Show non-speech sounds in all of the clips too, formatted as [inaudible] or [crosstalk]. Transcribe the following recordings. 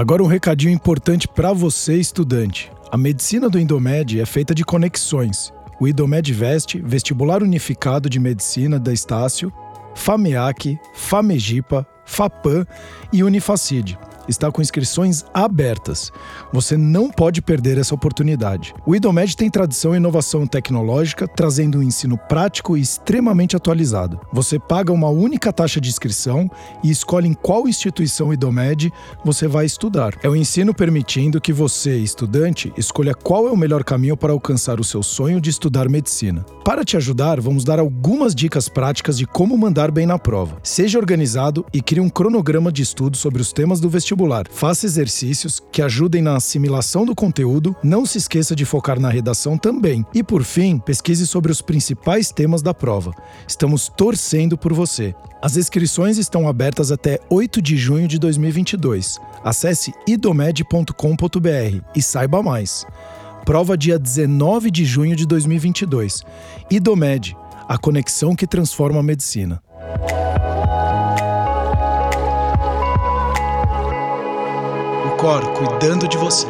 Agora um recadinho importante para você, estudante. A medicina do Indomed é feita de conexões. O Indomed Veste, vestibular unificado de medicina da Estácio, FAMEAC, FAMEGIPA, FAPAM e Unifacide está com inscrições abertas. Você não pode perder essa oportunidade. O IDOMED tem tradição em inovação tecnológica, trazendo um ensino prático e extremamente atualizado. Você paga uma única taxa de inscrição e escolhe em qual instituição IDOMED você vai estudar. É o um ensino permitindo que você, estudante, escolha qual é o melhor caminho para alcançar o seu sonho de estudar medicina. Para te ajudar, vamos dar algumas dicas práticas de como mandar bem na prova. Seja organizado e crie um cronograma de estudo sobre os temas do vestibular vestibular. Faça exercícios que ajudem na assimilação do conteúdo, não se esqueça de focar na redação também. E por fim, pesquise sobre os principais temas da prova. Estamos torcendo por você. As inscrições estão abertas até 8 de junho de 2022. Acesse idomed.com.br e saiba mais. Prova dia 19 de junho de 2022. Idomed, a conexão que transforma a medicina. Cor cuidando de você.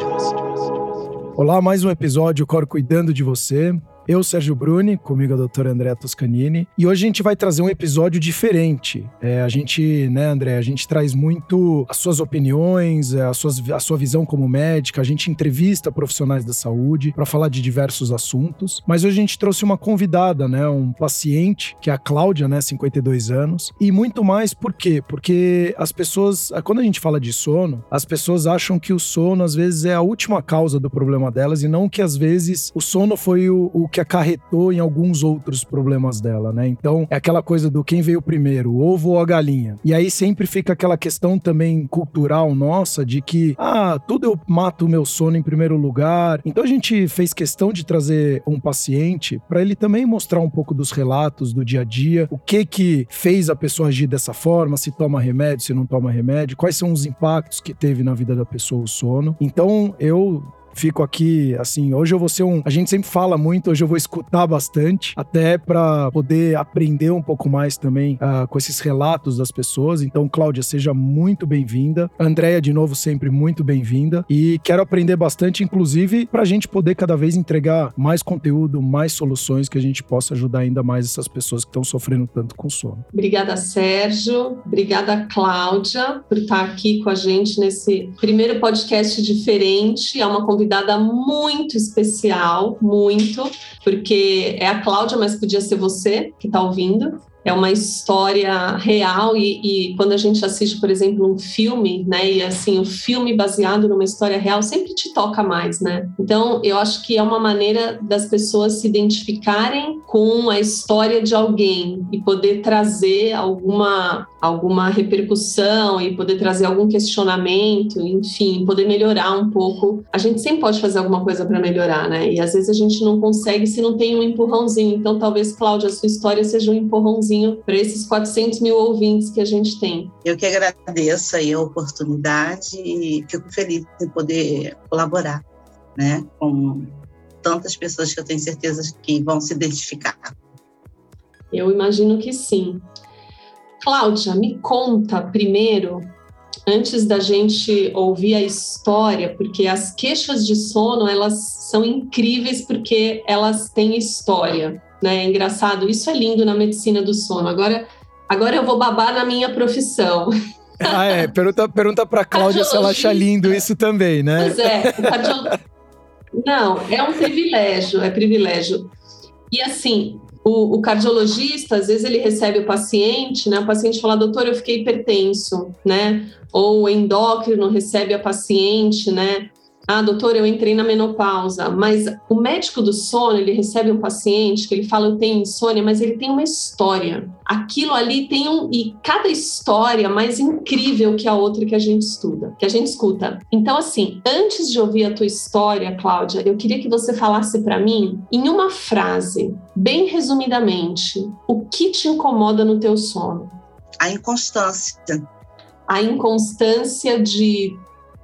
Olá, mais um episódio Cor cuidando de você. Eu, Sérgio Bruni, comigo a doutora Andréa Toscanini. E hoje a gente vai trazer um episódio diferente. É, a gente, né, André, a gente traz muito as suas opiniões, é, a, suas, a sua visão como médica. A gente entrevista profissionais da saúde para falar de diversos assuntos. Mas hoje a gente trouxe uma convidada, né, um paciente, que é a Cláudia, né, 52 anos. E muito mais por quê? Porque as pessoas, quando a gente fala de sono, as pessoas acham que o sono, às vezes, é a última causa do problema delas e não que, às vezes, o sono foi o, o que acarretou em alguns outros problemas dela, né? Então, é aquela coisa do quem veio primeiro, o ovo ou a galinha. E aí sempre fica aquela questão também cultural nossa de que, ah, tudo eu mato o meu sono em primeiro lugar. Então a gente fez questão de trazer um paciente para ele também mostrar um pouco dos relatos do dia a dia, o que que fez a pessoa agir dessa forma, se toma remédio, se não toma remédio, quais são os impactos que teve na vida da pessoa o sono. Então, eu fico aqui, assim, hoje eu vou ser um. A gente sempre fala muito, hoje eu vou escutar bastante, até para poder aprender um pouco mais também uh, com esses relatos das pessoas. Então, Cláudia, seja muito bem-vinda. Andréia, de novo, sempre muito bem-vinda. E quero aprender bastante, inclusive, para a gente poder cada vez entregar mais conteúdo, mais soluções que a gente possa ajudar ainda mais essas pessoas que estão sofrendo tanto com sono. Obrigada, Sérgio. Obrigada, Cláudia, por estar aqui com a gente nesse primeiro podcast diferente. É uma conversa convidada muito especial, muito, porque é a Cláudia, mas podia ser você que está ouvindo é uma história real e, e, quando a gente assiste, por exemplo, um filme, né, e assim, o um filme baseado numa história real sempre te toca mais, né? Então, eu acho que é uma maneira das pessoas se identificarem com a história de alguém e poder trazer alguma alguma repercussão e poder trazer algum questionamento, enfim, poder melhorar um pouco. A gente sempre pode fazer alguma coisa para melhorar, né? E às vezes a gente não consegue se não tem um empurrãozinho. Então, talvez, Cláudia, a sua história seja um empurrãozinho para esses 400 mil ouvintes que a gente tem. Eu que agradeço aí a oportunidade e fico feliz em poder colaborar né, com tantas pessoas que eu tenho certeza que vão se identificar. Eu imagino que sim. Cláudia, me conta primeiro, antes da gente ouvir a história, porque as queixas de sono, elas são incríveis porque elas têm história né? É engraçado, isso é lindo na medicina do sono. Agora, agora eu vou babar na minha profissão. [laughs] Ah, é. Pergunta, pergunta para Cláudia se ela acha lindo isso também, né? Pois é. [laughs] Não, é um privilégio, é privilégio. E assim, o, o, cardiologista, às vezes ele recebe o paciente, né? O paciente fala, doutor, eu fiquei hipertenso, né? Ou o endócrino recebe a paciente, né? Ah, doutor, eu entrei na menopausa, mas o médico do sono, ele recebe um paciente que ele fala, eu tenho insônia, mas ele tem uma história. Aquilo ali tem um. E cada história mais incrível que a outra que a gente estuda, que a gente escuta. Então, assim, antes de ouvir a tua história, Cláudia, eu queria que você falasse para mim, em uma frase, bem resumidamente, o que te incomoda no teu sono? A inconstância. A inconstância de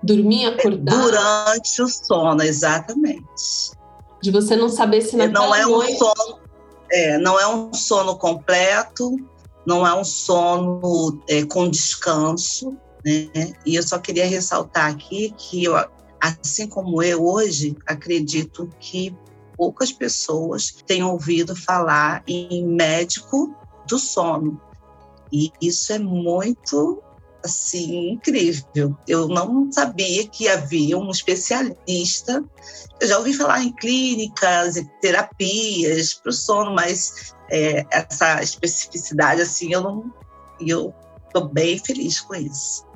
Dormir acordar? Durante o sono, exatamente. De você não saber se naquela não é um noite... sono, é, não é um sono completo, não é um sono é, com descanso, Né? E eu só queria ressaltar aqui que eu, assim como eu hoje, acredito que poucas pessoas têm ouvido falar em médico do sono. E isso é muito assim incrível. Eu não sabia que havia um especialista. Eu já ouvi falar em clínicas e terapias para o sono, mas é, essa especificidade assim eu não, eu estou bem feliz com isso.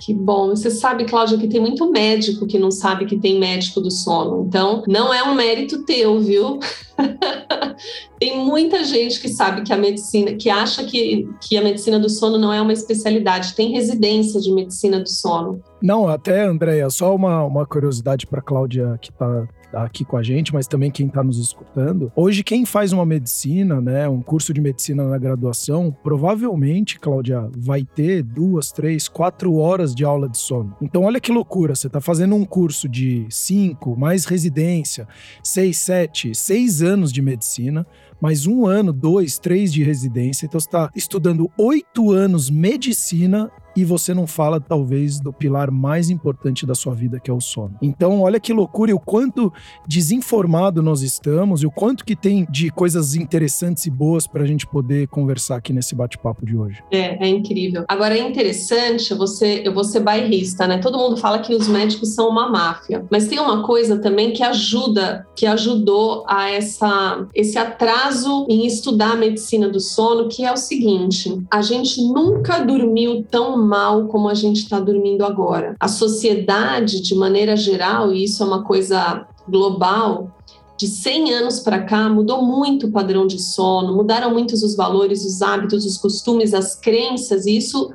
Que bom. Você sabe, Cláudia, que tem muito médico que não sabe que tem médico do sono. Então, não é um mérito teu, viu? [laughs] tem muita gente que sabe que a medicina, que acha que, que a medicina do sono não é uma especialidade. Tem residência de medicina do sono. Não, até, Andréia, só uma, uma curiosidade para Cláudia que está aqui com a gente, mas também quem está nos escutando. Hoje, quem faz uma medicina, né, um curso de medicina na graduação, provavelmente, Cláudia, vai ter duas, três, quatro horas de aula de sono. Então, olha que loucura, você está fazendo um curso de cinco, mais residência, seis, sete, seis anos de medicina, mais um ano, dois, três de residência. Então, você está estudando oito anos medicina e você não fala, talvez, do pilar mais importante da sua vida, que é o sono. Então, olha que loucura e o quanto desinformado nós estamos e o quanto que tem de coisas interessantes e boas para a gente poder conversar aqui nesse bate-papo de hoje. É, é incrível. Agora, é interessante, você, eu vou ser bairrista, né? Todo mundo fala que os médicos são uma máfia, mas tem uma coisa também que ajuda, que ajudou a essa, esse atraso em estudar a medicina do sono, que é o seguinte: a gente nunca dormiu tão mal como a gente está dormindo agora. A sociedade, de maneira geral, e isso é uma coisa global, de 100 anos para cá mudou muito o padrão de sono, mudaram muitos os valores, os hábitos, os costumes, as crenças, e isso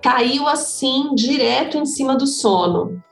caiu assim direto em cima do sono.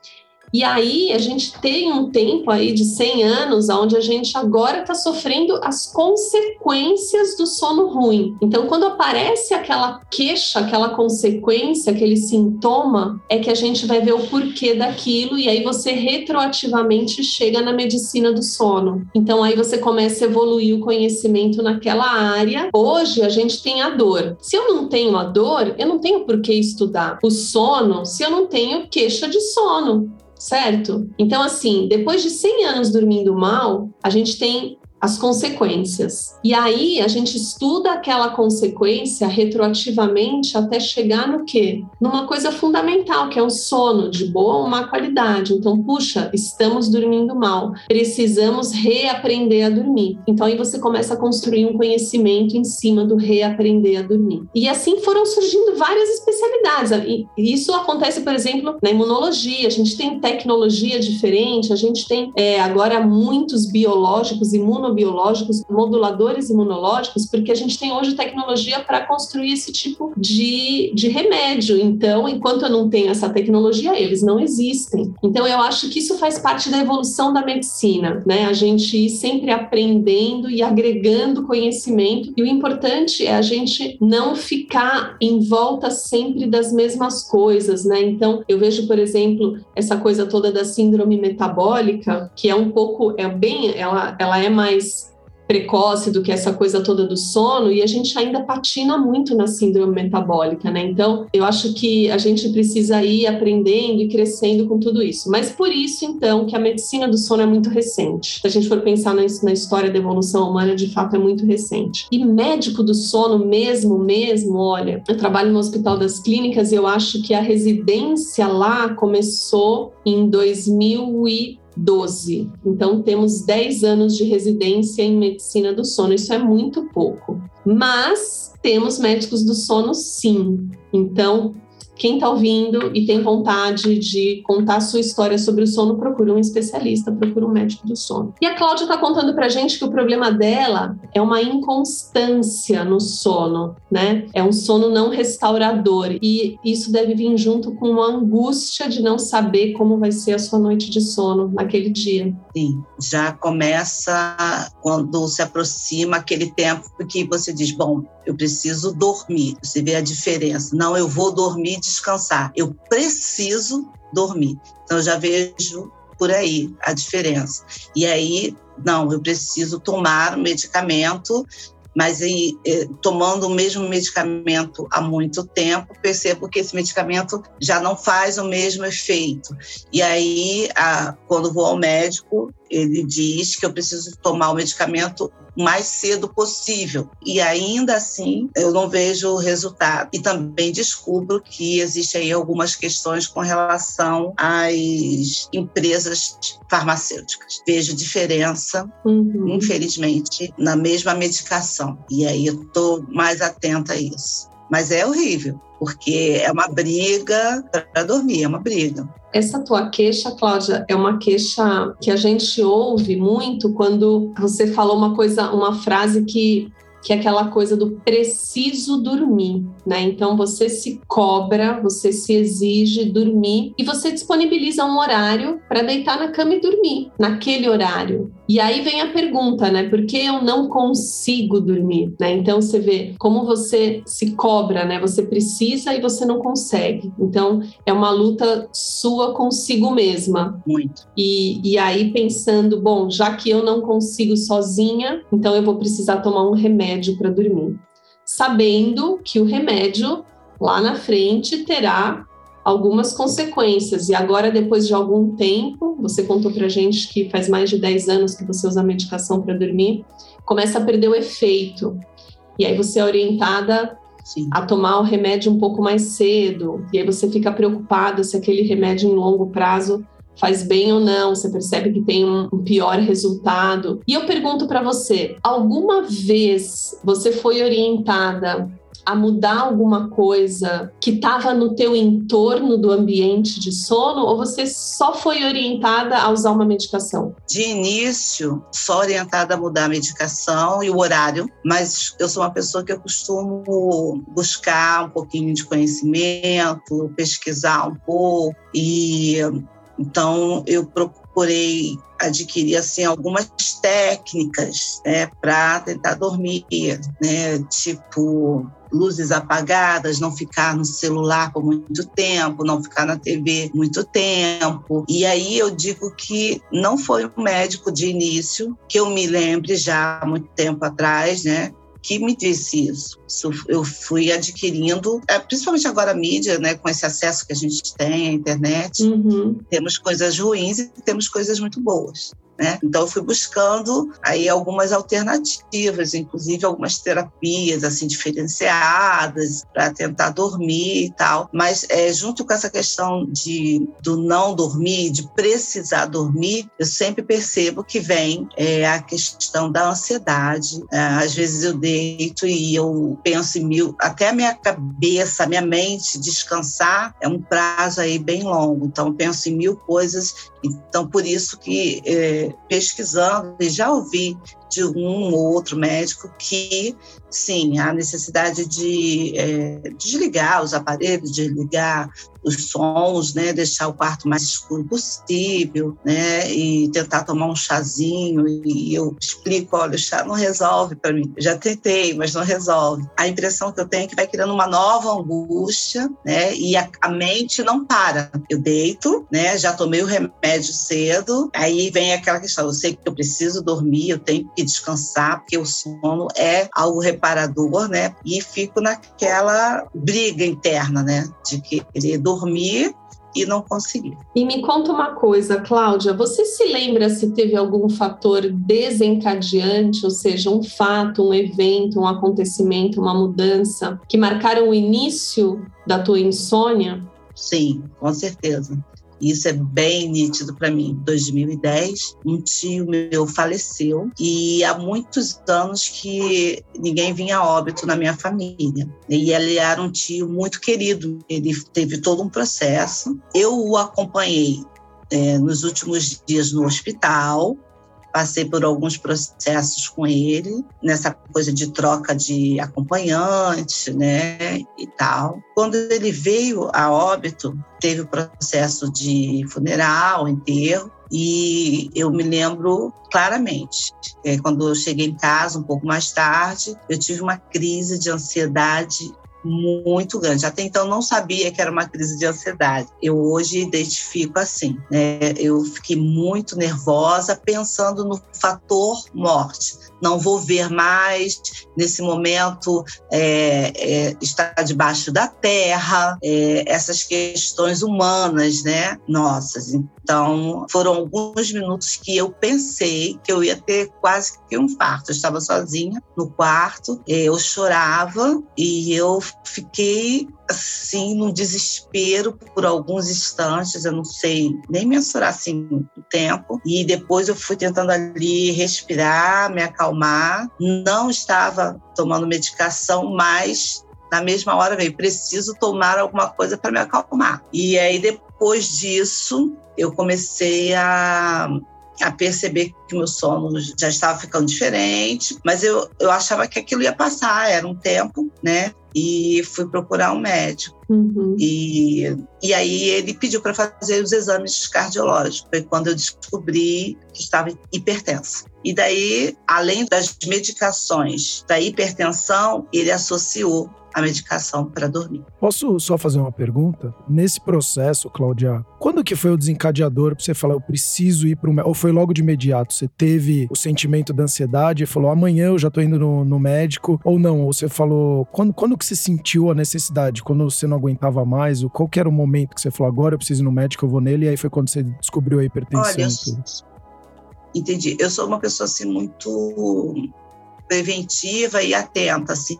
E aí a gente tem um tempo aí de 100 anos onde a gente agora está sofrendo as consequências do sono ruim. Então, quando aparece aquela queixa, aquela consequência, aquele sintoma, é que a gente vai ver o porquê daquilo e aí você retroativamente chega na medicina do sono. Então, aí você começa a evoluir o conhecimento naquela área. Hoje a gente tem a dor. Se eu não tenho a dor, eu não tenho por que estudar o sono se eu não tenho queixa de sono certo? Então, assim, depois de 100 anos dormindo mal, a gente tem as consequências. E aí a gente estuda aquela consequência retroativamente até chegar no quê? Numa coisa fundamental, que é o sono de boa ou má qualidade. Então, puxa, estamos dormindo mal, precisamos reaprender a dormir. Então aí você começa a construir um conhecimento em cima do reaprender a dormir. E assim foram surgindo várias especialidades. E isso acontece, por exemplo, na imunologia. A gente tem tecnologia diferente, a gente tem é, agora muitos biológicos imuno imunobiológicos, moduladores imunológicos, porque a gente tem hoje tecnologia para construir esse tipo de, de remédio. Então, enquanto eu não tenho essa tecnologia, eles não existem. Então, eu acho que isso faz parte da evolução da medicina, né? A gente ir sempre aprendendo e agregando conhecimento. E o importante é a gente não ficar em volta sempre das mesmas coisas, né? Então, eu vejo, por exemplo, essa coisa toda da síndrome metabólica, que é um pouco, é bem, ela, ela é mais mais precoce do que essa coisa toda do sono e a gente ainda patina muito na síndrome metabólica, né? Então, eu acho que a gente precisa ir aprendendo e crescendo com tudo isso. Mas por isso, então, que a medicina do sono é muito recente. Se a gente for pensar na, na história da evolução humana, de fato é muito recente. E médico do sono mesmo, mesmo, olha, eu trabalho no Hospital das Clínicas e eu acho que a residência lá começou em 2000 e 12. Então, temos 10 anos de residência em medicina do sono, isso é muito pouco. Mas temos médicos do sono, sim. Então, quem está ouvindo e tem vontade de contar sua história sobre o sono, procura um especialista, procura um médico do sono. E a Cláudia está contando para gente que o problema dela é uma inconstância no sono, né? É um sono não restaurador e isso deve vir junto com uma angústia de não saber como vai ser a sua noite de sono naquele dia. Sim, já começa quando se aproxima aquele tempo que você diz, bom, eu preciso dormir. Você vê a diferença. Não, eu vou dormir, descansar. Eu preciso dormir. Então, eu já vejo por aí a diferença. E aí, não, eu preciso tomar o medicamento mas em, eh, tomando o mesmo medicamento há muito tempo, percebo que esse medicamento já não faz o mesmo efeito. E aí, a, quando vou ao médico, ele diz que eu preciso tomar o medicamento o mais cedo possível. E ainda assim, eu não vejo o resultado. E também descubro que existem aí algumas questões com relação às empresas farmacêuticas. Vejo diferença, uhum. infelizmente, na mesma medicação. E aí eu estou mais atenta a isso. Mas é horrível, porque é uma briga para dormir, é uma briga. Essa tua queixa, Cláudia, é uma queixa que a gente ouve muito quando você falou uma coisa, uma frase que que é aquela coisa do preciso dormir, né? Então você se cobra, você se exige dormir e você disponibiliza um horário para deitar na cama e dormir naquele horário. E aí vem a pergunta, né? Por que eu não consigo dormir, né? Então você vê como você se cobra, né? Você precisa e você não consegue. Então é uma luta sua consigo mesma. Muito. E, e aí pensando, bom, já que eu não consigo sozinha, então eu vou precisar tomar um remédio para dormir, sabendo que o remédio lá na frente terá algumas consequências. E agora, depois de algum tempo, você contou para gente que faz mais de 10 anos que você usa medicação para dormir, começa a perder o efeito. E aí você é orientada Sim. a tomar o remédio um pouco mais cedo. E aí você fica preocupada se aquele remédio em longo prazo faz bem ou não, você percebe que tem um, pior resultado. E eu pergunto para você, alguma vez você foi orientada a mudar alguma coisa que estava no teu entorno do ambiente de sono ou você só foi orientada a usar uma medicação? De início, só orientada a mudar a medicação e o horário, mas eu sou uma pessoa que eu costumo buscar um pouquinho de conhecimento, pesquisar um pouco e então eu procurei adquirir assim algumas técnicas né, para tentar dormir, né, tipo luzes apagadas, não ficar no celular por muito tempo, não ficar na TV muito tempo. E aí eu digo que não foi um médico de início, que eu me lembre já há muito tempo atrás, né? Que me disse isso. Eu fui adquirindo, é, principalmente agora a mídia, né, com esse acesso que a gente tem à internet, uhum. temos coisas ruins e temos coisas muito boas. Né? Então eu fui buscando aí algumas alternativas, inclusive algumas terapias assim diferenciadas para tentar dormir e tal. Mas é, junto com essa questão de do não dormir, de precisar dormir, eu sempre percebo que vem é, a questão da ansiedade. É, às vezes eu deito e eu penso em mil, até a minha cabeça, a minha mente descansar é um prazo aí bem longo. Então eu penso em mil coisas. Então por isso que pesquisando e já ouvi de um ou outro médico que, sim, há necessidade de é, desligar os aparelhos, desligar os sons, né, deixar o quarto mais escuro possível, né, e tentar tomar um chazinho. E eu explico, olha, o chá não resolve para mim. já tentei, mas não resolve. A impressão que eu tenho é que vai criando uma nova angústia, né, e a, a mente não para. Eu deito, né, já tomei o remédio cedo, aí vem aquela questão, eu sei que eu preciso dormir, eu tenho que descansar, porque o sono é algo reparador, né, e fico naquela briga interna, né, de querer dormir dormir e não conseguir. E me conta uma coisa, Cláudia, você se lembra se teve algum fator desencadeante, ou seja, um fato, um evento, um acontecimento, uma mudança que marcaram o início da tua insônia? Sim, com certeza. Isso é bem nítido para mim. Em 2010, um tio meu faleceu e há muitos anos que ninguém vinha a óbito na minha família. E ele era um tio muito querido. Ele teve todo um processo. Eu o acompanhei é, nos últimos dias no hospital, passei por alguns processos com ele, nessa coisa de troca de acompanhante, né, e tal. Quando ele veio a óbito, teve o processo de funeral, enterro, e eu me lembro claramente, é, quando eu cheguei em casa um pouco mais tarde, eu tive uma crise de ansiedade muito grande. Até então não sabia que era uma crise de ansiedade. Eu hoje identifico assim, né? Eu fiquei muito nervosa pensando no fator morte. Não vou ver mais nesse momento é, é, estar debaixo da terra, é, essas questões humanas, né? Nossas. Então foram alguns minutos que eu pensei que eu ia ter quase que um infarto. Eu estava sozinha no quarto, eu chorava e eu fiquei assim no desespero por alguns instantes, eu não sei nem mensurar assim o tempo. E depois eu fui tentando ali respirar, me acalmar. Não estava tomando medicação, mas na mesma hora veio, preciso tomar alguma coisa para me acalmar. E aí depois disso, eu comecei a a perceber que meu sono já estava ficando diferente, mas eu, eu achava que aquilo ia passar, era um tempo, né? E fui procurar um médico. Uhum. E, e aí ele pediu para fazer os exames cardiológicos. Foi quando eu descobri que estava hipertensa. E daí, além das medicações da hipertensão, ele associou a medicação para dormir. Posso só fazer uma pergunta? Nesse processo, Cláudia, quando que foi o desencadeador para você falar eu preciso ir para o médico? Ou foi logo de imediato? Você teve o sentimento da ansiedade e falou amanhã eu já estou indo no, no, médico? Ou não? Ou você falou quando, quando que você sentiu a necessidade? Quando você não aguentava mais? Qual que era o momento que você falou agora eu preciso ir no médico, eu vou nele? E aí foi quando você descobriu a hipertensão? Olha, entendi. Eu sou uma pessoa assim muito preventiva e atenta assim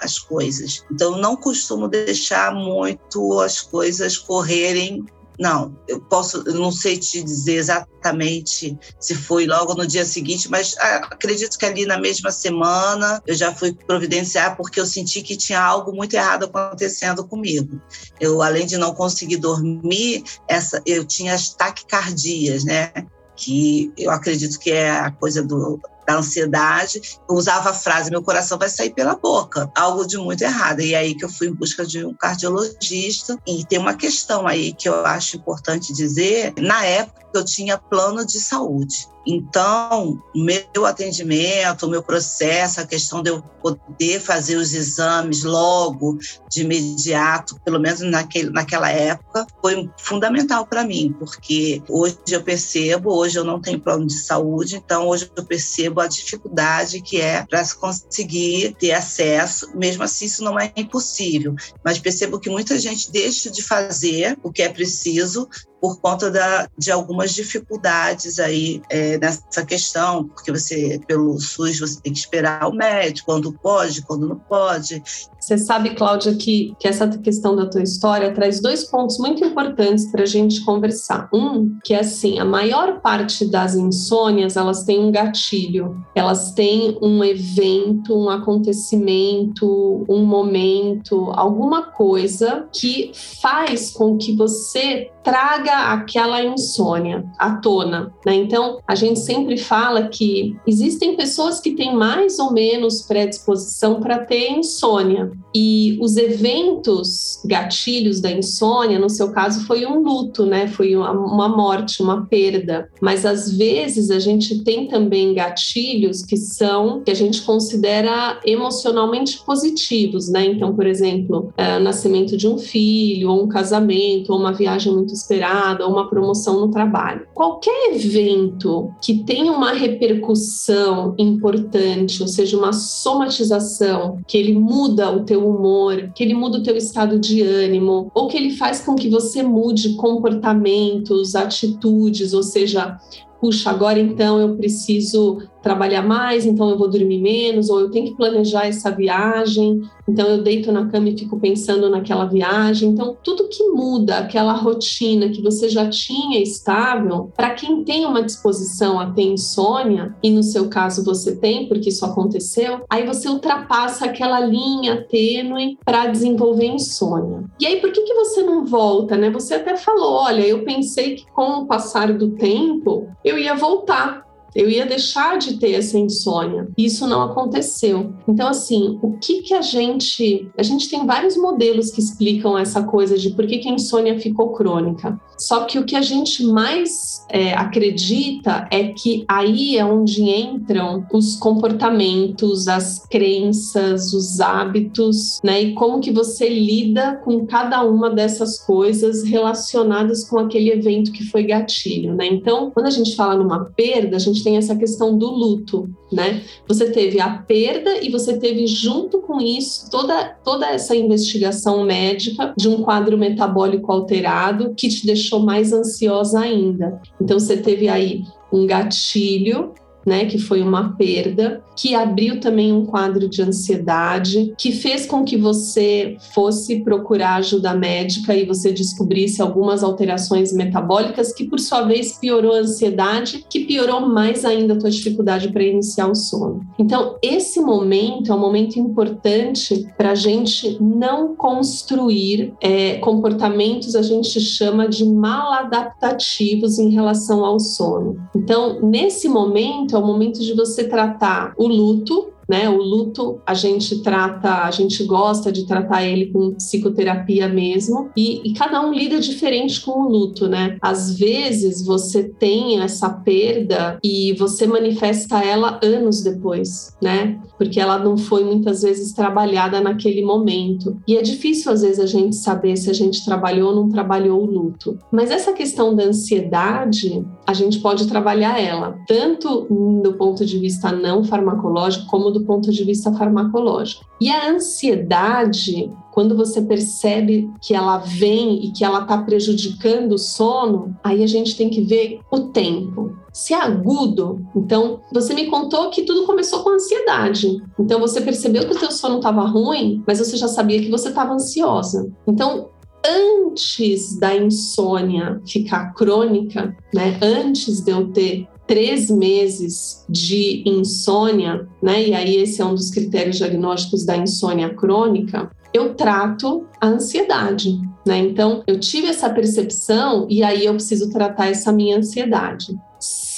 às coisas. Então não costumo deixar muito as coisas correrem não, eu posso, eu não sei te dizer exatamente se foi logo no dia seguinte, mas ah, acredito que ali na mesma semana eu já fui providenciar porque eu senti que tinha algo muito errado acontecendo comigo. Eu, além de não conseguir dormir, essa, eu tinha as taquicardias, né? Que eu acredito que é a coisa do da ansiedade, eu usava a frase: meu coração vai sair pela boca, algo de muito errado. E aí que eu fui em busca de um cardiologista. E tem uma questão aí que eu acho importante dizer: na época eu tinha plano de saúde. Então, meu atendimento, meu processo, a questão de eu poder fazer os exames logo, de imediato, pelo menos naquele, naquela época, foi fundamental para mim, porque hoje eu percebo, hoje eu não tenho plano de saúde, então hoje eu percebo a dificuldade que é para se conseguir ter acesso, mesmo assim isso não é impossível, mas percebo que muita gente deixa de fazer o que é preciso por conta da, de algumas dificuldades aí é, nessa questão, porque você, pelo SUS, você tem que esperar o médico, quando pode, quando não pode. Você sabe, Cláudia, que, que essa questão da tua história traz dois pontos muito importantes para a gente conversar. Um, que é assim, a maior parte das insônias, elas têm um gatilho, elas têm um evento, um acontecimento, um momento, alguma coisa que faz com que você traga aquela insônia à tona, né? Então, a gente sempre fala que existem pessoas que têm mais ou menos predisposição para ter insônia. E os eventos gatilhos da insônia, no seu caso, foi um luto, né? Foi uma morte, uma perda. Mas às vezes a gente tem também gatilhos que são que a gente considera emocionalmente positivos, né? Então, por exemplo, é, nascimento de um filho, ou um casamento, ou uma viagem muito esperada, ou uma promoção no trabalho. Qualquer evento que tenha uma repercussão importante, ou seja, uma somatização, que ele muda o teu humor, que ele muda o teu estado de ânimo, ou que ele faz com que você mude comportamentos, atitudes, ou seja, puxa, agora então eu preciso trabalhar mais, então eu vou dormir menos, ou eu tenho que planejar essa viagem, então eu deito na cama e fico pensando naquela viagem. Então, tudo que muda aquela rotina que você já tinha estável, para quem tem uma disposição a ter insônia, e no seu caso você tem, porque isso aconteceu, aí você ultrapassa aquela linha tênue para desenvolver insônia. E aí, por que, que você não volta, né? Você até falou: olha, eu pensei que com o passar do tempo eu ia voltar eu ia deixar de ter essa insônia. Isso não aconteceu. Então, assim, o que que a gente. A gente tem vários modelos que explicam essa coisa de por que, que a insônia ficou crônica. Só que o que a gente mais é, acredita é que aí é onde entram os comportamentos, as crenças, os hábitos, né? E como que você lida com cada uma dessas coisas relacionadas com aquele evento que foi gatilho, né? Então, quando a gente fala numa perda, a gente tem essa questão do luto, né? Você teve a perda e você teve junto com isso toda, toda essa investigação médica de um quadro metabólico alterado que te deixou mais ansiosa ainda. Então você teve aí um gatilho né, que foi uma perda, que abriu também um quadro de ansiedade, que fez com que você fosse procurar ajuda médica e você descobrisse algumas alterações metabólicas, que por sua vez piorou a ansiedade, que piorou mais ainda a tua dificuldade para iniciar o sono. Então, esse momento é um momento importante para a gente não construir é, comportamentos, a gente chama de maladaptativos em relação ao sono. Então, nesse momento, é o momento de você tratar o luto, né? O luto a gente trata, a gente gosta de tratar ele com psicoterapia mesmo, e, e, cada um lida diferente com o luto, né? Às vezes você tem essa perda e você manifesta ela anos depois, né? Porque ela não foi muitas vezes trabalhada naquele momento. E é difícil às vezes a gente saber se a gente trabalhou ou não trabalhou o luto. Mas essa questão da ansiedade, a gente pode trabalhar ela, tanto do ponto de vista não farmacológico como do ponto de vista farmacológico. E a ansiedade, quando você percebe que ela vem e que ela está prejudicando o sono, aí a gente tem que ver o tempo. Se é agudo, então você me contou que tudo começou com ansiedade. Então você percebeu que o teu sono estava ruim, mas você já sabia que você estava ansiosa. Então antes da insônia ficar crônica, né? Antes de eu ter três meses de insônia, né? E aí esse é um dos critérios diagnósticos da insônia crônica. Eu trato a ansiedade, né? Então eu tive essa percepção e aí eu preciso tratar essa minha ansiedade.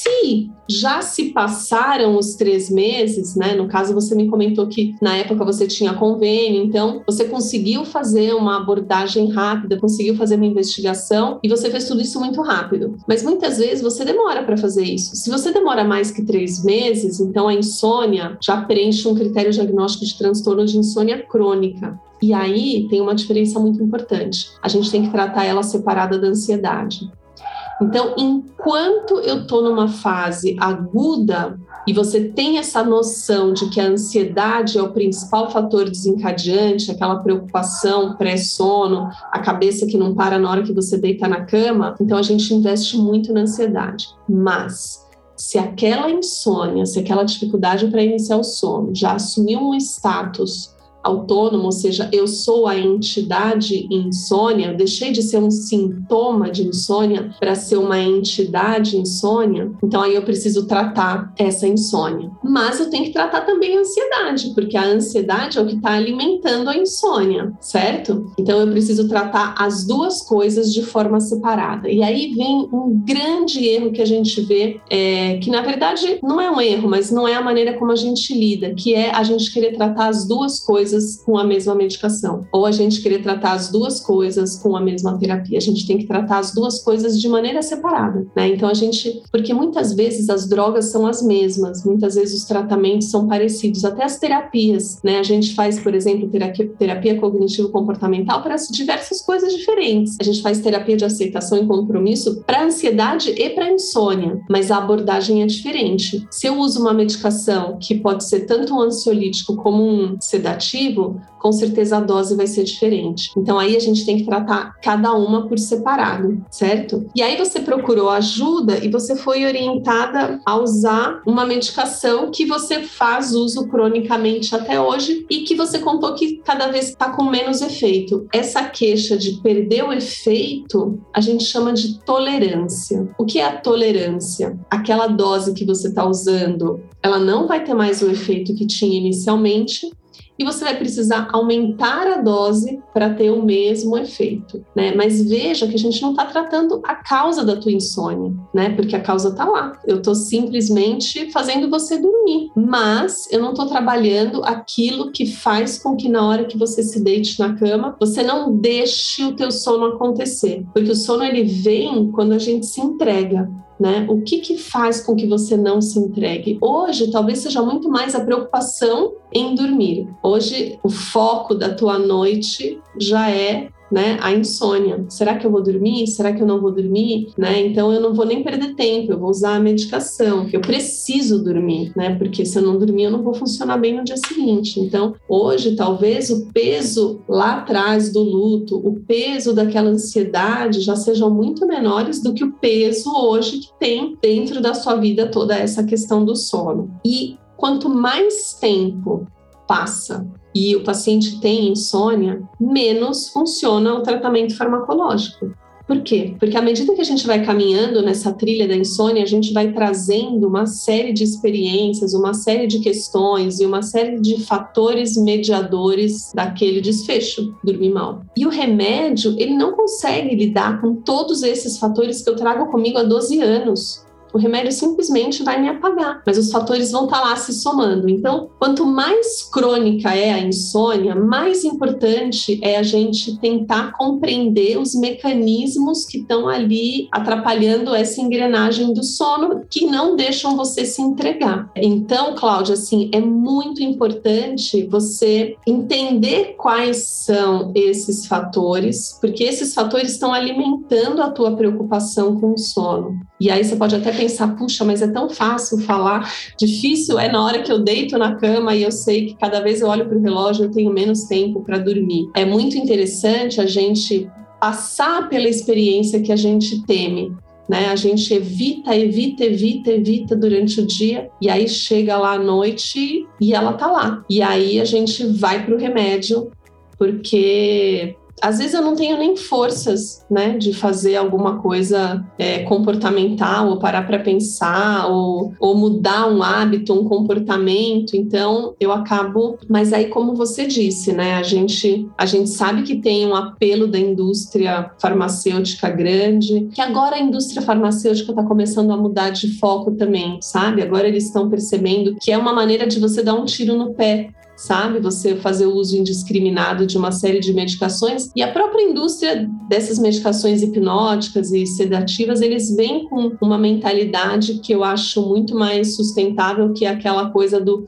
Se já se passaram os três meses, né? No caso, você me comentou que na época você tinha convênio, então você conseguiu fazer uma abordagem rápida, conseguiu fazer uma investigação e você fez tudo isso muito rápido. Mas muitas vezes você demora para fazer isso. Se você demora mais que três meses, então a insônia já preenche um critério diagnóstico de transtorno de insônia crônica. E aí tem uma diferença muito importante. A gente tem que tratar ela separada da ansiedade. Então, enquanto eu estou numa fase aguda e você tem essa noção de que a ansiedade é o principal fator desencadeante, aquela preocupação pré-sono, a cabeça que não para na hora que você deita na cama, então a gente investe muito na ansiedade. Mas se aquela insônia, se aquela dificuldade para iniciar o sono já assumiu um status autônomo, ou seja, eu sou a entidade insônia, eu deixei de ser um sintoma de insônia para ser uma entidade insônia, então aí eu preciso tratar essa insônia. Mas eu tenho que tratar também a ansiedade, porque a ansiedade é o que está alimentando a insônia, certo? Então eu preciso tratar as duas coisas de forma separada. E aí vem um grande erro que a gente vê, é, que na verdade não é um erro, mas não é a maneira como a gente lida, que é a gente querer tratar as duas coisas coisas com a mesma medicação, ou a gente querer tratar as duas coisas com a mesma terapia. A gente tem que tratar as duas coisas de maneira separada, né? Então a gente, porque muitas vezes as drogas são as mesmas, muitas vezes os tratamentos são parecidos, até as terapias, né? A gente faz, por exemplo, terapia, terapia cognitivo-comportamental para diversas coisas diferentes. A gente faz terapia de aceitação e compromisso para ansiedade e para insônia, mas a abordagem é diferente. Se eu uso uma medicação que pode ser tanto um ansiolítico como um sedativo, com certeza a dose vai ser diferente. Então aí a gente tem que tratar cada uma por separado, certo? E aí você procurou ajuda e você foi orientada a usar uma medicação que você faz uso cronicamente até hoje e que você contou que cada vez está com menos efeito. Essa queixa de perder o efeito, a gente chama de tolerância. O que é a tolerância? Aquela dose que você está usando, ela não vai ter mais o efeito que tinha inicialmente, e você vai precisar aumentar a dose para ter o mesmo efeito, né? Mas veja que a gente não está tratando a causa da tua insônia, né? Porque a causa está lá. Eu estou simplesmente fazendo você dormir, mas eu não estou trabalhando aquilo que faz com que na hora que você se deite na cama, você não deixe o teu sono acontecer, porque o sono ele vem quando a gente se entrega. Né? O que, que faz com que você não se entregue? Hoje, talvez seja muito mais a preocupação em dormir. Hoje, o foco da tua noite já é né, a insônia. Será que eu vou dormir? Será que eu não vou dormir? Né? Então eu não vou nem perder tempo, eu vou usar a medicação. Eu preciso dormir, né? Porque se eu não dormir, eu não vou funcionar bem no dia seguinte. Então, hoje talvez o peso lá atrás do luto, o peso daquela ansiedade já sejam muito menores do que o peso hoje que tem dentro da sua vida toda essa questão do sono. E quanto mais tempo passa e o paciente tem insônia, menos funciona o tratamento farmacológico. Por quê? Porque à medida que a gente vai caminhando nessa trilha da insônia, a gente vai trazendo uma série de experiências, uma série de questões e uma série de fatores mediadores daquele desfecho, dormir mal. E o remédio, ele não consegue lidar com todos esses fatores que eu trago comigo há 12 anos. O remédio simplesmente vai me apagar, mas os fatores vão estar tá lá se somando. Então, quanto mais crônica é a insônia, mais importante é a gente tentar compreender os mecanismos que estão ali atrapalhando essa engrenagem do sono que não deixam você se entregar. Então, Cláudia, assim, é muito importante você entender quais são esses fatores, porque esses fatores estão alimentando a tua preocupação com o sono. E aí você pode até pensar, puxa, mas é tão fácil falar, difícil é na hora que eu deito na cama e eu sei que cada vez eu olho para o relógio eu tenho menos tempo para dormir. É muito interessante a gente passar pela experiência que a gente teme. Né? A gente evita, evita, evita, evita durante o dia e aí chega lá à noite e ela tá lá. E aí a gente vai para o remédio porque às vezes eu não tenho nem forças, né, de fazer alguma coisa é, comportamental, ou parar para pensar, ou, ou mudar um hábito, um comportamento. Então eu acabo. Mas aí, como você disse, né, a gente a gente sabe que tem um apelo da indústria farmacêutica grande, que agora a indústria farmacêutica está começando a mudar de foco também, sabe? Agora eles estão percebendo que é uma maneira de você dar um tiro no pé sabe? Você fazer o uso indiscriminado de uma série de medicações e a própria indústria dessas medicações hipnóticas e sedativas, eles vêm com uma mentalidade que eu acho muito mais sustentável que aquela coisa do uh,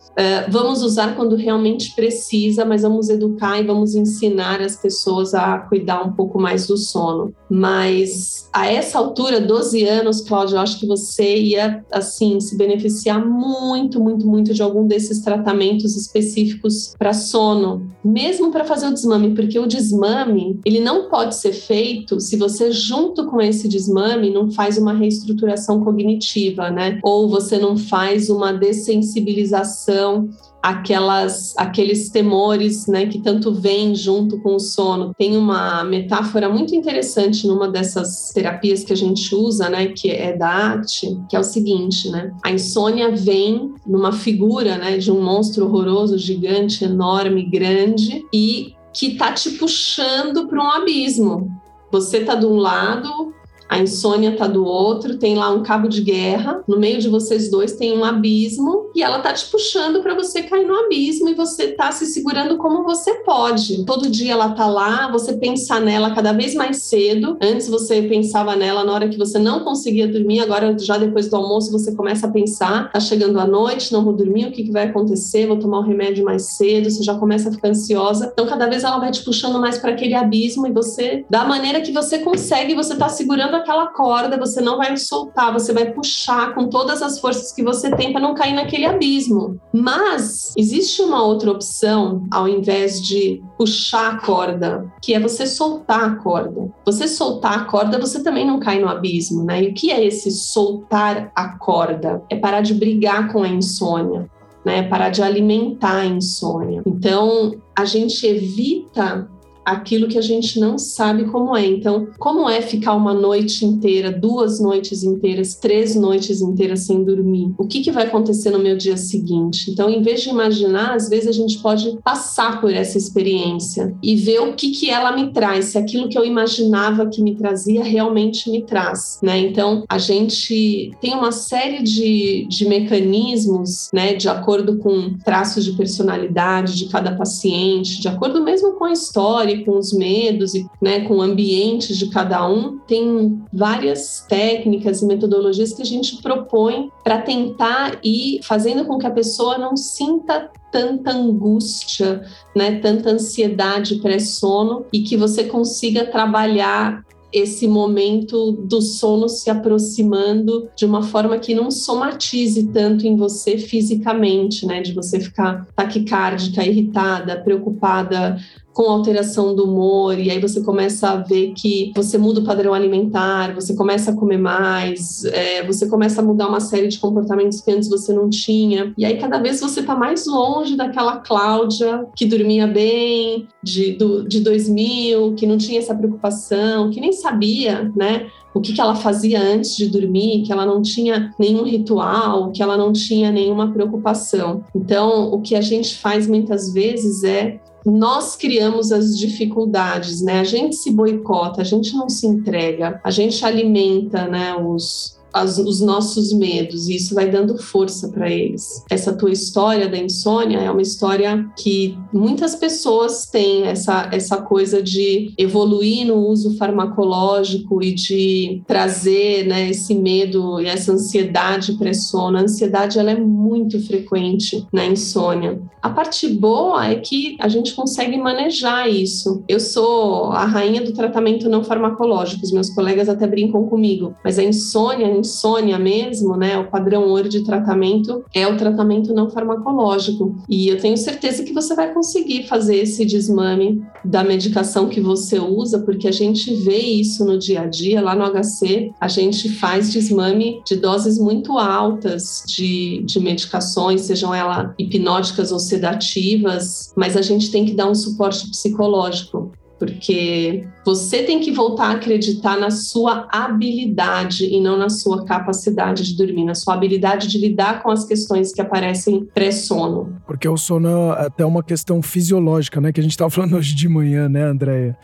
vamos usar quando realmente precisa, mas vamos educar e vamos ensinar as pessoas a cuidar um pouco mais do sono. Mas a essa altura, 12 anos, Cláudia, eu acho que você ia assim se beneficiar muito, muito, muito de algum desses tratamentos específicos específicos para sono, mesmo para fazer o desmame, porque o desmame, ele não pode ser feito se você junto com esse desmame não faz uma reestruturação cognitiva, né? Ou você não faz uma dessensibilização aquelas aqueles temores, né, que tanto vêm junto com o sono. Tem uma metáfora muito interessante numa dessas terapias que a gente usa, né, que é da arte, que é o seguinte, né? A insônia vem numa figura, né, de um monstro horroroso, gigante, enorme, grande e que tá te puxando para um abismo. Você tá de um lado, a insônia tá do outro, tem lá um cabo de guerra, no meio de vocês dois tem um abismo e ela tá te puxando para você cair no abismo e você tá se segurando como você pode. Todo dia ela tá lá, você pensa nela cada vez mais cedo. Antes você pensava nela na hora que você não conseguia dormir, agora já depois do almoço você começa a pensar, tá chegando a noite, não vou dormir, o que, que vai acontecer? Vou tomar o um remédio mais cedo, você já começa a ficar ansiosa. Então cada vez ela vai te puxando mais para aquele abismo e você, da maneira que você consegue, você tá segurando aquela corda, você não vai soltar, você vai puxar com todas as forças que você tem para não cair naquele abismo. Mas existe uma outra opção, ao invés de puxar a corda, que é você soltar a corda. Você soltar a corda, você também não cai no abismo, né? E o que é esse soltar a corda? É parar de brigar com a insônia. Né, parar de alimentar a insônia. Então, a gente evita aquilo que a gente não sabe como é. Então, como é ficar uma noite inteira, duas noites inteiras, três noites inteiras sem dormir? O que, que vai acontecer no meu dia seguinte? Então, em vez de imaginar, às vezes a gente pode passar por essa experiência e ver o que, que ela me traz, se aquilo que eu imaginava que me trazia realmente me traz, né? Então, a gente tem uma série de, de mecanismos, né, de acordo com traços de personalidade de cada paciente, de acordo mesmo com a história com os medos e né, com ambientes de cada um, tem várias técnicas e metodologias que a gente propõe para tentar ir fazendo com que a pessoa não sinta tanta angústia, né, tanta ansiedade pré-sono e que você consiga trabalhar esse momento do sono se aproximando de uma forma que não somatize tanto em você fisicamente, né? De você ficar taquicárdica, irritada, preocupada com alteração do humor, e aí você começa a ver que você muda o padrão alimentar, você começa a comer mais, é, você começa a mudar uma série de comportamentos que antes você não tinha. E aí cada vez você está mais longe daquela Cláudia que dormia bem, de, do, de 2000, que não tinha essa preocupação, que nem sabia, né? o que, que ela fazia antes de dormir, que ela não tinha nenhum ritual, que ela não tinha nenhuma preocupação. Então, o que a gente faz muitas vezes é nós criamos as dificuldades, né? A gente se boicota, a gente não se entrega, a gente alimenta, né, os, as, os nossos medos e isso vai dando força para eles. Essa tua história da insônia é uma história que muitas pessoas têm essa, essa coisa de evoluir no uso farmacológico e de trazer né, esse medo e essa ansiedade pré-sono. A ansiedade ela é muito frequente na insônia. A parte boa é que a gente consegue manejar isso. Eu sou a rainha do tratamento não farmacológico, os meus colegas até brincam comigo, mas a insônia insônia mesmo, né, o padrão ouro de tratamento é o tratamento não farmacológico. E eu tenho certeza que você vai conseguir fazer esse desmame da medicação que você usa, porque a gente vê isso no dia a dia, lá no HC, a gente faz desmame de doses muito altas de, de medicações, sejam elas hipnóticas ou sedativas, mas a gente tem que dar um suporte psicológico porque você tem que voltar a acreditar na sua habilidade e não na sua capacidade de dormir, na sua habilidade de lidar com as questões que aparecem pré-sono. Porque o sono é até uma questão fisiológica, né? Que a gente estava falando [laughs] hoje de manhã, né, Andréia?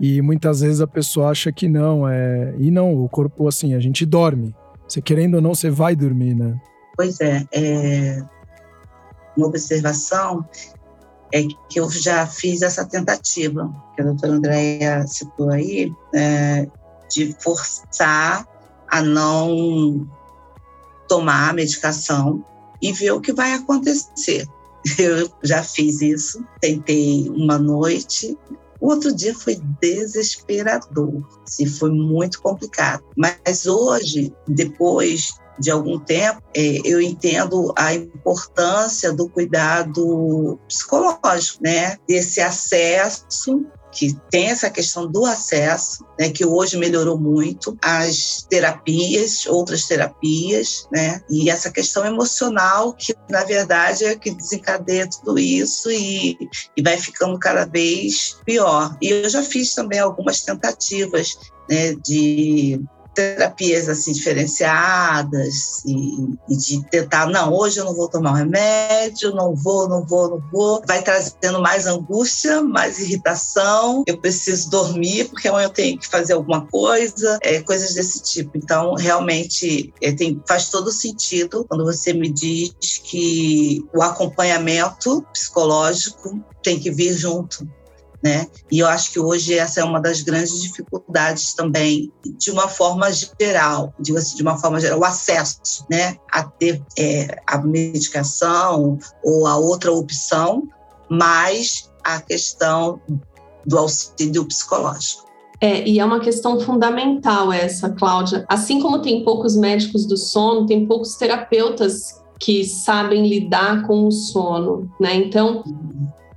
E muitas vezes a pessoa acha que não, é... e não, o corpo, assim, a gente dorme. Você querendo ou não, você vai dormir, né? Pois é, é... uma observação é que eu já fiz essa tentativa, que a doutora Andréia citou aí, é, de forçar a não tomar a medicação e ver o que vai acontecer. [laughs] Eu já fiz isso, tentei uma noite, o outro dia foi desesperador, assim, foi muito complicado. Mas hoje, depois de algum tempo, é, eu entendo a importância do cuidado psicológico, né? Desse acesso que tem essa questão do acesso, né, que hoje melhorou muito, as terapias, outras terapias, né, e essa questão emocional que, na verdade, é que desencadeia tudo isso e, e vai ficando cada vez pior. E eu já fiz também algumas tentativas né, de terapias assim diferenciadas e, e, de tentar não hoje eu não vou tomar um remédio não vou não vou não vou. Vai trazendo mais angústia mais irritação. Eu preciso dormir porque amanhã eu tenho que fazer alguma coisa é, coisas desse tipo. Então realmente é, tem, faz todo sentido quando você me diz que o acompanhamento psicológico tem que vir junto né? E eu acho que hoje essa é uma das grandes dificuldades também, de uma forma geral, digo assim, de uma forma geral, o acesso, né, a ter é, a medicação ou a outra opção, mais a questão do auxílio psicológico. É, e é uma questão fundamental essa, Cláudia. Assim como tem poucos médicos do sono, tem poucos terapeutas que sabem lidar com o sono, né? Então,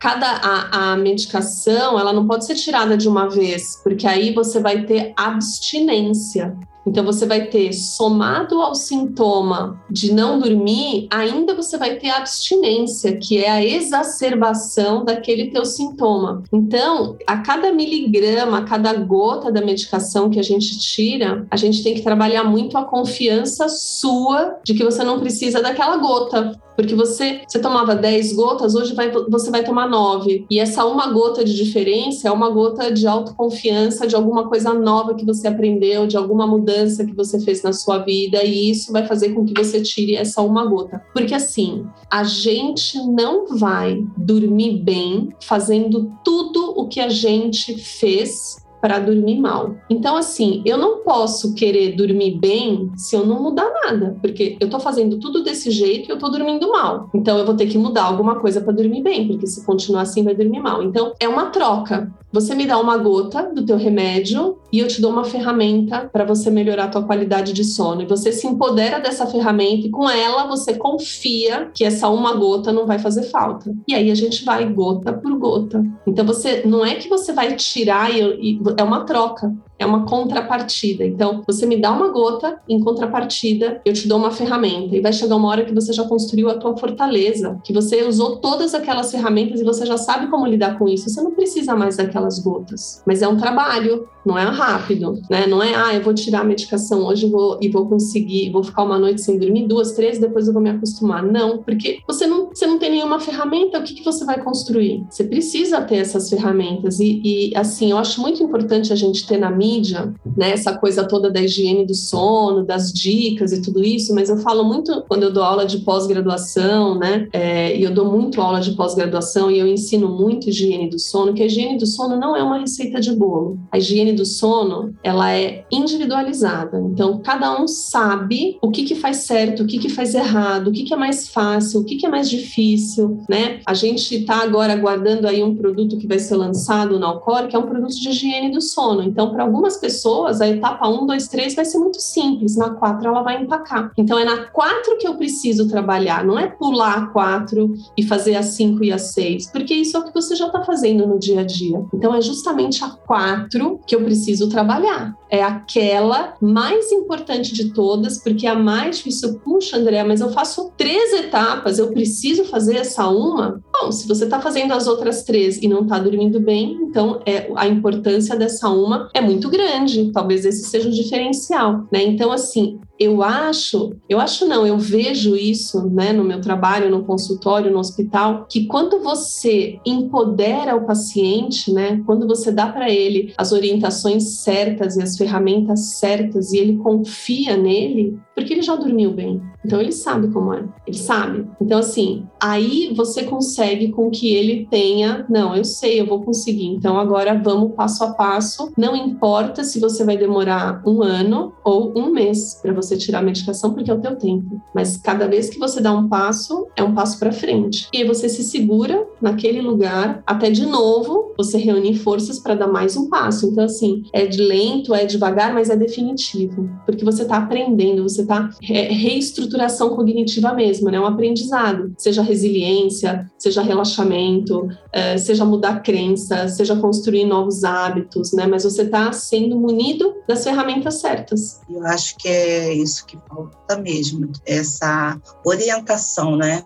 cada a, a, medicação ela não pode ser tirada de uma vez, porque aí você vai ter abstinência. Então você vai ter somado ao sintoma de não dormir, ainda você vai ter abstinência, que é a exacerbação daquele teu sintoma. Então, a cada miligrama, a cada gota da medicação que a gente tira, a gente tem que trabalhar muito a confiança sua de que você não precisa daquela gota. Porque você, você tomava 10 gotas, hoje vai, você vai tomar 9. E essa uma gota de diferença é uma gota de autoconfiança, de alguma coisa nova que você aprendeu, de alguma mudança que você fez na sua vida. E isso vai fazer com que você tire essa uma gota. Porque assim, a gente não vai dormir bem fazendo tudo o que a gente fez para dormir mal. Então, assim, eu não posso querer dormir bem se eu não mudar nada, porque eu tô fazendo tudo desse jeito e eu tô dormindo mal. Então, eu vou ter que mudar alguma coisa para dormir bem, porque se continuar assim, vai dormir mal. Então, é uma troca. Você me dá uma gota do teu remédio e eu te dou uma ferramenta para você melhorar a tua qualidade de sono. E você se empodera dessa ferramenta e com ela você confia que essa uma gota não vai fazer falta. E aí a gente vai gota por gota. Então você não é que você vai tirar e, e é uma troca é uma contrapartida. Então, você me dá uma gota, em contrapartida, eu te dou uma ferramenta. E vai chegar uma hora que você já construiu a tua fortaleza, que você usou todas aquelas ferramentas e você já sabe como lidar com isso. Você não precisa mais daquelas gotas. Mas é um trabalho, não é rápido, né? Não é, ah, eu vou tirar a medicação hoje vou, e vou conseguir, vou ficar uma noite sem dormir, duas, três, depois eu vou me acostumar. Não, porque você não, você não tem nenhuma ferramenta, o que, que você vai construir? Você precisa ter essas ferramentas. E, e assim, eu acho muito importante a gente ter na mídia, né, essa coisa toda da higiene do sono, das dicas e tudo isso, mas eu falo muito quando eu dou aula de pós-graduação, né, é, e eu dou muito aula de pós-graduação e eu ensino muito higiene do sono, que a higiene do sono não é uma receita de bolo. A higiene do sono, ela é individualizada. Então, cada um sabe o que, que faz certo, o que, que faz errado, o que, que é mais fácil, o que, que é mais difícil, né? A gente está agora aguardando aí um produto que vai ser lançado na Alcor, que é um produto de higiene do sono. Então, para algumas pessoas, a etapa 1, 2, 3 vai ser muito simples, na 4 ela vai empacar. Então é na 4 que eu preciso trabalhar, não é pular a 4 e fazer a 5 e a 6, porque isso é o que você já está fazendo no dia a dia. Então é justamente a 4 que eu preciso trabalhar. É aquela mais importante de todas, porque é a mais difícil. Puxa, André, mas eu faço três etapas, eu preciso fazer essa uma? Bom, se você está fazendo as outras três e não está dormindo bem, então é, a importância dessa uma é muito grande. Talvez esse seja o diferencial, né? Então, assim, eu acho, eu acho não, eu vejo isso, né, no meu trabalho, no consultório, no hospital, que quando você empodera o paciente, né, quando você dá para ele as orientações certas e as ferramentas certas e ele confia nele, porque ele já dormiu bem. Então ele sabe como é, ele sabe. Então assim, aí você consegue com que ele tenha, não, eu sei, eu vou conseguir. Então agora vamos passo a passo. Não importa se você vai demorar um ano ou um mês para você tirar a medicação, porque é o teu tempo. Mas cada vez que você dá um passo, é um passo para frente. E você se segura naquele lugar até de novo você reunir forças para dar mais um passo. Então assim, é de lento, é devagar, mas é definitivo, porque você está aprendendo, você está é reestruturação cognitiva mesmo, né? Um aprendizado, seja resiliência, seja relaxamento, é, seja mudar crença, seja construir novos hábitos, né? Mas você está sendo munido das ferramentas certas. Eu acho que é isso que falta mesmo, essa orientação, né?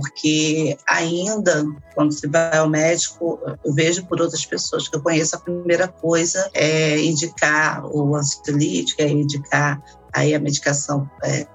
porque ainda quando você vai ao médico, eu vejo por outras pessoas que eu conheço, a primeira coisa é indicar o ansiolítico, é indicar aí a medicação é,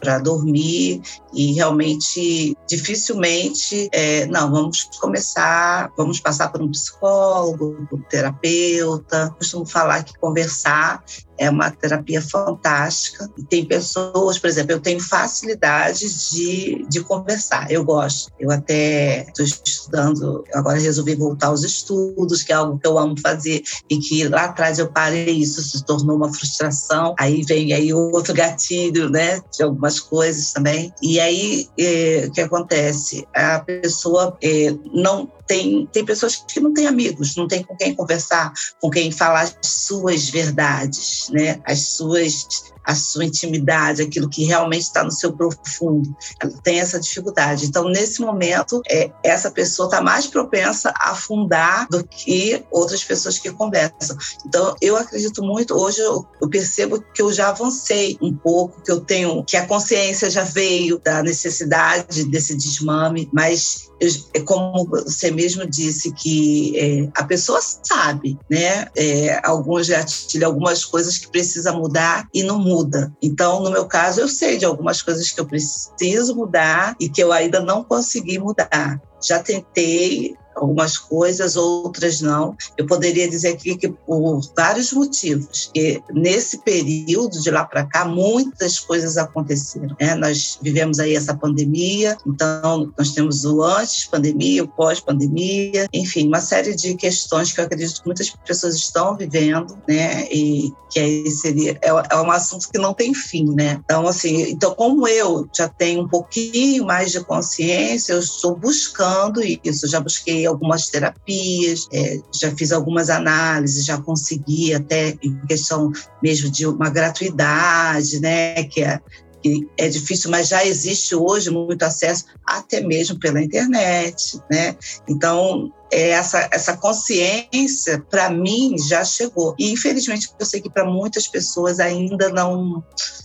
para dormir e realmente dificilmente é, não vamos começar vamos passar por um psicólogo por um terapeuta costumo falar que conversar é uma terapia fantástica. E tem pessoas, por exemplo, eu tenho facilidade de, de conversar, eu gosto. Eu até estou estudando, agora resolvi voltar aos estudos, que é algo que eu amo fazer, e que lá atrás eu parei, isso se tornou uma frustração. Aí vem aí outro gatilho, né, de algumas coisas também. E aí, é, o que acontece? A pessoa é, não tem, tem pessoas que não têm amigos, não tem com quem conversar, com quem falar as suas verdades, né? As suas a sua intimidade, aquilo que realmente está no seu profundo. Ela tem essa dificuldade. Então, nesse momento, é, essa pessoa está mais propensa a afundar do que outras pessoas que conversam. Então, eu acredito muito, hoje eu, eu percebo que eu já avancei um pouco, que eu tenho, que a consciência já veio da necessidade desse desmame, mas é como você mesmo disse, que é, a pessoa sabe, né? É, alguns gatilhos, algumas coisas que precisa mudar e não muda. Então, no meu caso, eu sei de algumas coisas que eu preciso mudar e que eu ainda não consegui mudar. Já tentei algumas coisas, outras não. Eu poderia dizer aqui que por vários motivos. E nesse período de lá para cá, muitas coisas aconteceram. Né? Nós vivemos aí essa pandemia, então nós temos o antes pandemia, o pós pandemia, enfim, uma série de questões que eu acredito que muitas pessoas estão vivendo, né? E que aí seria é, é um assunto que não tem fim, né? Então assim, então como eu já tenho um pouquinho mais de consciência, eu estou buscando isso, já busquei algumas terapias, é, já fiz algumas análises, já consegui até em questão mesmo de uma gratuidade, né, que é, que é difícil, mas já existe hoje muito acesso, até mesmo pela internet, né? Então, é essa, essa consciência, para mim, já chegou. E, infelizmente, eu sei que para muitas pessoas ainda não,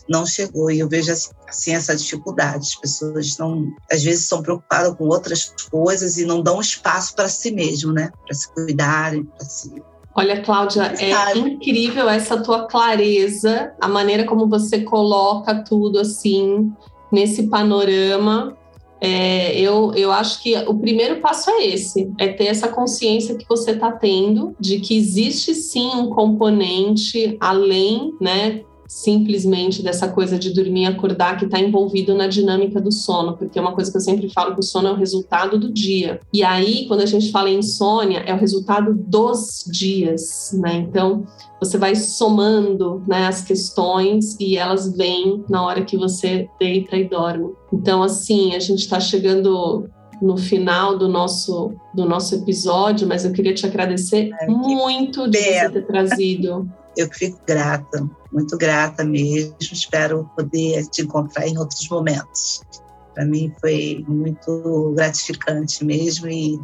não chegou. E eu vejo, assim, essa dificuldade. As pessoas não, às vezes, estão preocupadas com outras coisas e não dão espaço para si mesmo, né? Para se cuidarem, para se Olha, Cláudia, é incrível essa tua clareza, a maneira como você coloca tudo assim nesse panorama é, eu, eu acho que o primeiro passo é esse: é ter essa consciência que você está tendo de que existe sim um componente além, né? Simplesmente dessa coisa de dormir e acordar que está envolvido na dinâmica do sono, porque é uma coisa que eu sempre falo que o sono é o resultado do dia. E aí, quando a gente fala em insônia, é o resultado dos dias, né? Então, você vai somando né, as questões e elas vêm na hora que você deita e dorme. Então, assim, a gente está chegando no final do nosso, do nosso episódio, mas eu queria te agradecer Ai, muito de você ter trazido. Eu fico grata, muito grata mesmo. Espero poder te encontrar em outros momentos. Para mim foi muito gratificante mesmo e,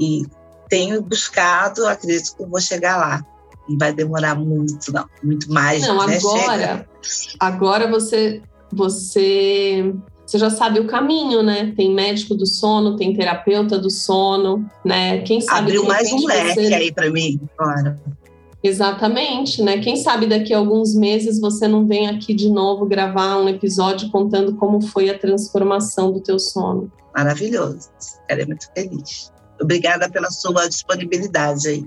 e tenho buscado, acredito que vou chegar lá não vai demorar muito, não, muito mais. Não, né? agora, Chega. agora você, você, você já sabe o caminho, né? Tem médico do sono, tem terapeuta do sono, né? Quem sabe abriu mais um leque você... aí para mim agora. Exatamente, né? Quem sabe daqui a alguns meses você não vem aqui de novo gravar um episódio contando como foi a transformação do teu sono. Maravilhoso. Ficarei muito feliz. Obrigada pela sua disponibilidade aí.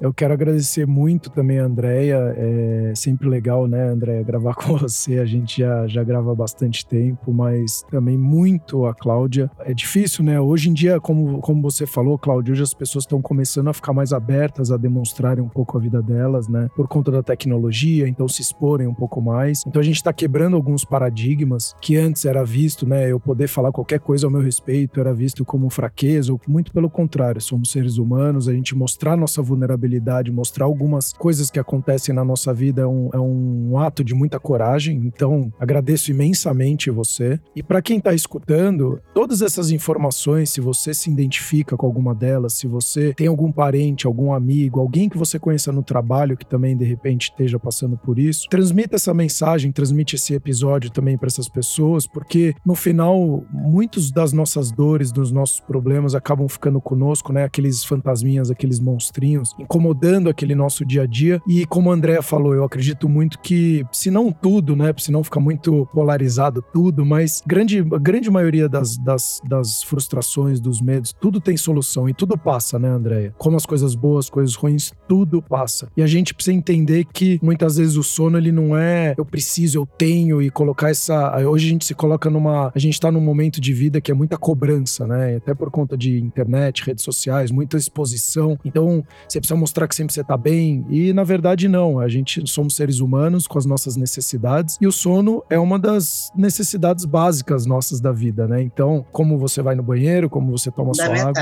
Eu quero agradecer muito também a Andrea. É sempre legal, né, Andrea, [laughs] gravar com você. A gente já, já grava há bastante tempo, mas também muito a Cláudia. É difícil, né? Hoje em dia, como, como você falou, Cláudia, hoje as pessoas estão começando a ficar mais abertas a demonstrarem um pouco a vida delas, né? Por conta da tecnologia, então se exporem um pouco mais. Então a gente está quebrando alguns paradigmas que antes era visto, né? Eu poder falar qualquer coisa ao meu respeito era visto como fraqueza, ou muito pelo contrário, somos seres humanos, a gente mostrar nossa vulnerabilidade mostrar algumas coisas que acontecem na nossa vida é um, é um ato de muita coragem. Então, agradeço imensamente você. E para quem está escutando, todas essas informações, se você se identifica com alguma delas, se você tem algum parente, algum amigo, alguém que você conheça no trabalho que também de repente esteja passando por isso, transmita essa mensagem, transmite esse episódio também para essas pessoas, porque no final, muitos das nossas dores, dos nossos problemas acabam ficando conosco, né? Aqueles fantasminhas, aqueles monstrinhos, incomodando aquele nosso dia a dia. E como a Andrea falou, eu acredito muito que, se não tudo, né? Se não ficar muito polarizado tudo, mas grande, grande maioria das, das, das frustrações, dos medos, tudo tem solução e tudo passa, né, Andrea? Como as coisas boas, coisas ruins, tudo passa. E a gente precisa entender que muitas vezes o sono, ele não é eu preciso, eu tenho e colocar essa. Hoje a gente se coloca numa. A gente tá num momento de vida que é muita cobrança, né? Até por conta de internet, redes sociais, muita exposição. Então, você precisa mostrar que sempre você tá bem. E na verdade, não. A gente somos seres humanos com as nossas necessidades e o sono é uma das necessidades básicas nossas da vida, né? Então, como você vai no banheiro, como você toma sua água.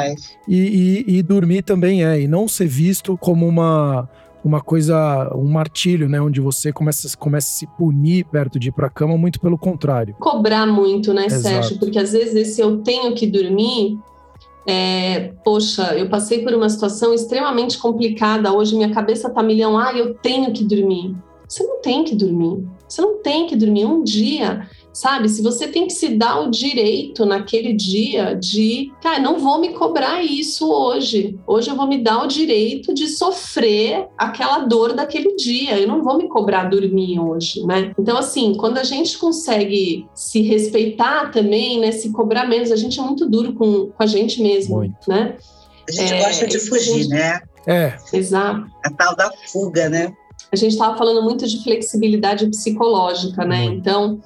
E, e, e dormir também é. E não ser visto como uma uma coisa, um martírio, né? Onde você começa, começa a se punir perto de ir pra cama, muito pelo contrário. Cobrar muito, né, Exato. Sérgio? Porque às vezes esse eu tenho que dormir. É, poxa, eu passei por uma situação extremamente complicada. Hoje minha cabeça tá milhão. Ah, eu tenho que dormir. Você não tem que dormir. Você não tem que dormir um dia sabe? Se você tem que se dar o direito naquele dia de, cara, não vou me cobrar isso hoje. Hoje eu vou me dar o direito de sofrer aquela dor daquele dia. Eu não vou me cobrar dormir hoje, né? Então, assim, quando a gente consegue se respeitar também, né? Se cobrar menos, a gente é muito duro com, com a gente mesmo, muito. né? A gente é, gosta de fugir, gente... né? É. Exato. A tal da fuga, né? A gente estava falando muito de flexibilidade psicológica, né? Muito. Então,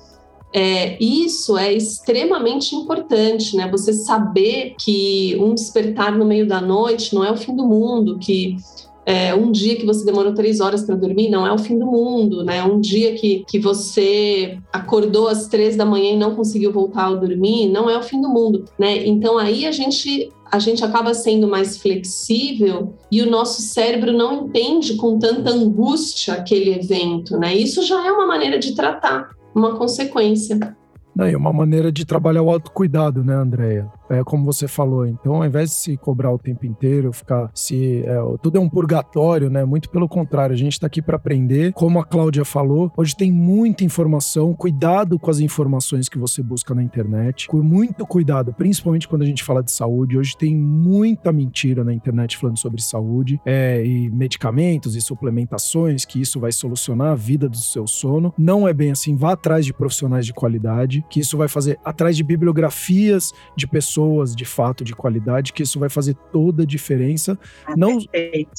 é, isso é extremamente importante, né? Você saber que um despertar no meio da noite não é o fim do mundo, que é, um dia que você demorou três horas para dormir não é o fim do mundo, né? Um dia que, que você acordou às três da manhã e não conseguiu voltar a dormir não é o fim do mundo, né? Então aí a gente a gente acaba sendo mais flexível e o nosso cérebro não entende com tanta angústia aquele evento, né? Isso já é uma maneira de tratar uma consequência. Não, e uma maneira de trabalhar o autocuidado, né, Andréia? é, como você falou. Então, ao invés de se cobrar o tempo inteiro, ficar se. É, tudo é um purgatório, né? Muito pelo contrário, a gente está aqui para aprender. Como a Cláudia falou, hoje tem muita informação. Cuidado com as informações que você busca na internet. Com muito cuidado, principalmente quando a gente fala de saúde. Hoje tem muita mentira na internet falando sobre saúde é, e medicamentos e suplementações, que isso vai solucionar a vida do seu sono. Não é bem assim. Vá atrás de profissionais de qualidade, que isso vai fazer atrás de bibliografias de pessoas de fato de qualidade, que isso vai fazer toda a diferença, ah, não,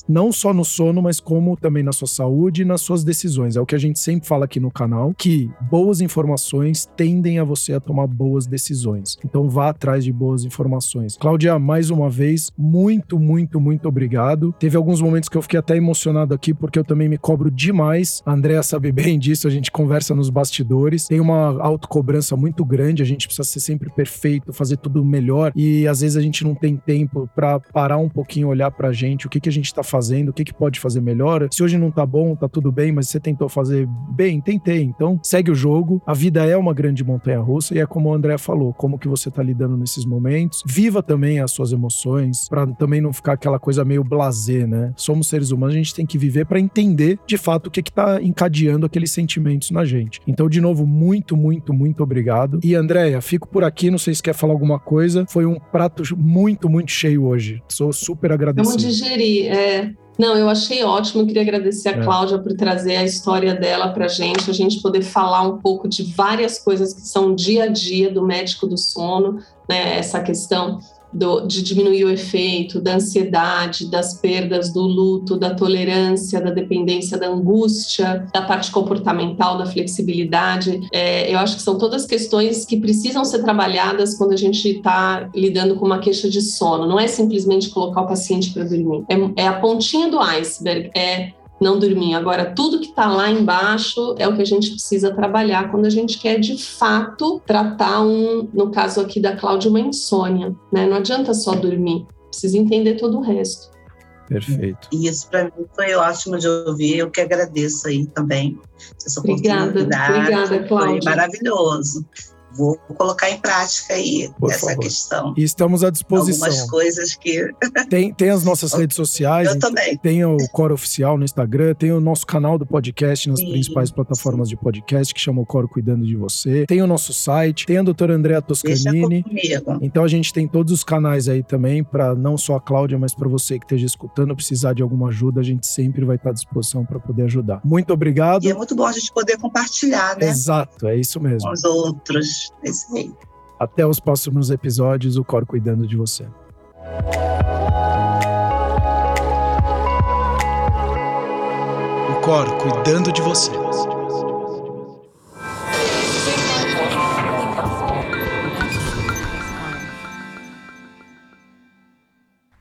não só no sono, mas como também na sua saúde e nas suas decisões. É o que a gente sempre fala aqui no canal, que boas informações tendem a você a tomar boas decisões. Então vá atrás de boas informações. Cláudia, mais uma vez, muito, muito, muito obrigado. Teve alguns momentos que eu fiquei até emocionado aqui, porque eu também me cobro demais. A Andrea sabe bem disso, a gente conversa nos bastidores. Tem uma autocobrança muito grande, a gente precisa ser sempre perfeito, fazer tudo melhor melhor e às vezes a gente não tem tempo para parar um pouquinho, olhar pra gente, o que que a gente tá fazendo, o que que pode fazer melhor. Se hoje não tá bom, tá tudo bem, mas você tentou fazer bem, tentei. Então, segue o jogo. A vida é uma grande montanha russa e é como o André falou, como que você tá lidando nesses momentos. Viva também as suas emoções, para também não ficar aquela coisa meio blazer, né? Somos seres humanos, a gente tem que viver para entender de fato o que que tá encadeando aqueles sentimentos na gente. Então, de novo, muito, muito, muito obrigado. E Andréia, fico por aqui, não sei se quer falar alguma coisa foi um prato muito, muito cheio hoje. Sou super agradecido. Vamos digerir. É. Não, eu achei ótimo. queria agradecer a é. Cláudia por trazer a história dela para gente, a gente poder falar um pouco de várias coisas que são dia a dia do médico do sono, né? Essa questão do, de diminuir o efeito, da ansiedade, das perdas, do luto, da tolerância, da dependência, da angústia, da parte comportamental, da flexibilidade. É, eu acho que são todas questões que precisam ser trabalhadas quando a gente está lidando com uma queixa de sono. Não é simplesmente colocar o paciente para dormir. É, é a pontinha do iceberg. É não dormir. Agora, tudo que está lá embaixo é o que a gente precisa trabalhar quando a gente quer de fato tratar um, no caso aqui da Cláudia, uma insônia. Né? Não adianta só dormir, precisa entender todo o resto. Perfeito. E isso para mim foi ótimo de ouvir. Eu que agradeço aí também essa obrigada, oportunidade. Obrigada, Cláudia. Foi maravilhoso vou colocar em prática aí Por essa favor. questão. E estamos à disposição. Algumas coisas que. [laughs] Tem, tem as nossas redes sociais. Eu também. Tem o Coro Oficial no Instagram, tem o nosso canal do podcast nas sim, principais plataformas de podcast, que chama o Coro Cuidando de Você. Tem o nosso site, tem a doutora Andrea Toscanini. Então a gente tem todos os canais aí também, para não só a Cláudia, mas para você que esteja escutando, precisar de alguma ajuda, a gente sempre vai estar à disposição para poder ajudar. Muito obrigado. E é muito bom a gente poder compartilhar, né? Exato, é isso mesmo. Com os outros. É isso aí. Até os próximos episódios, o Cor cuidando de você. O Cor cuidando de você.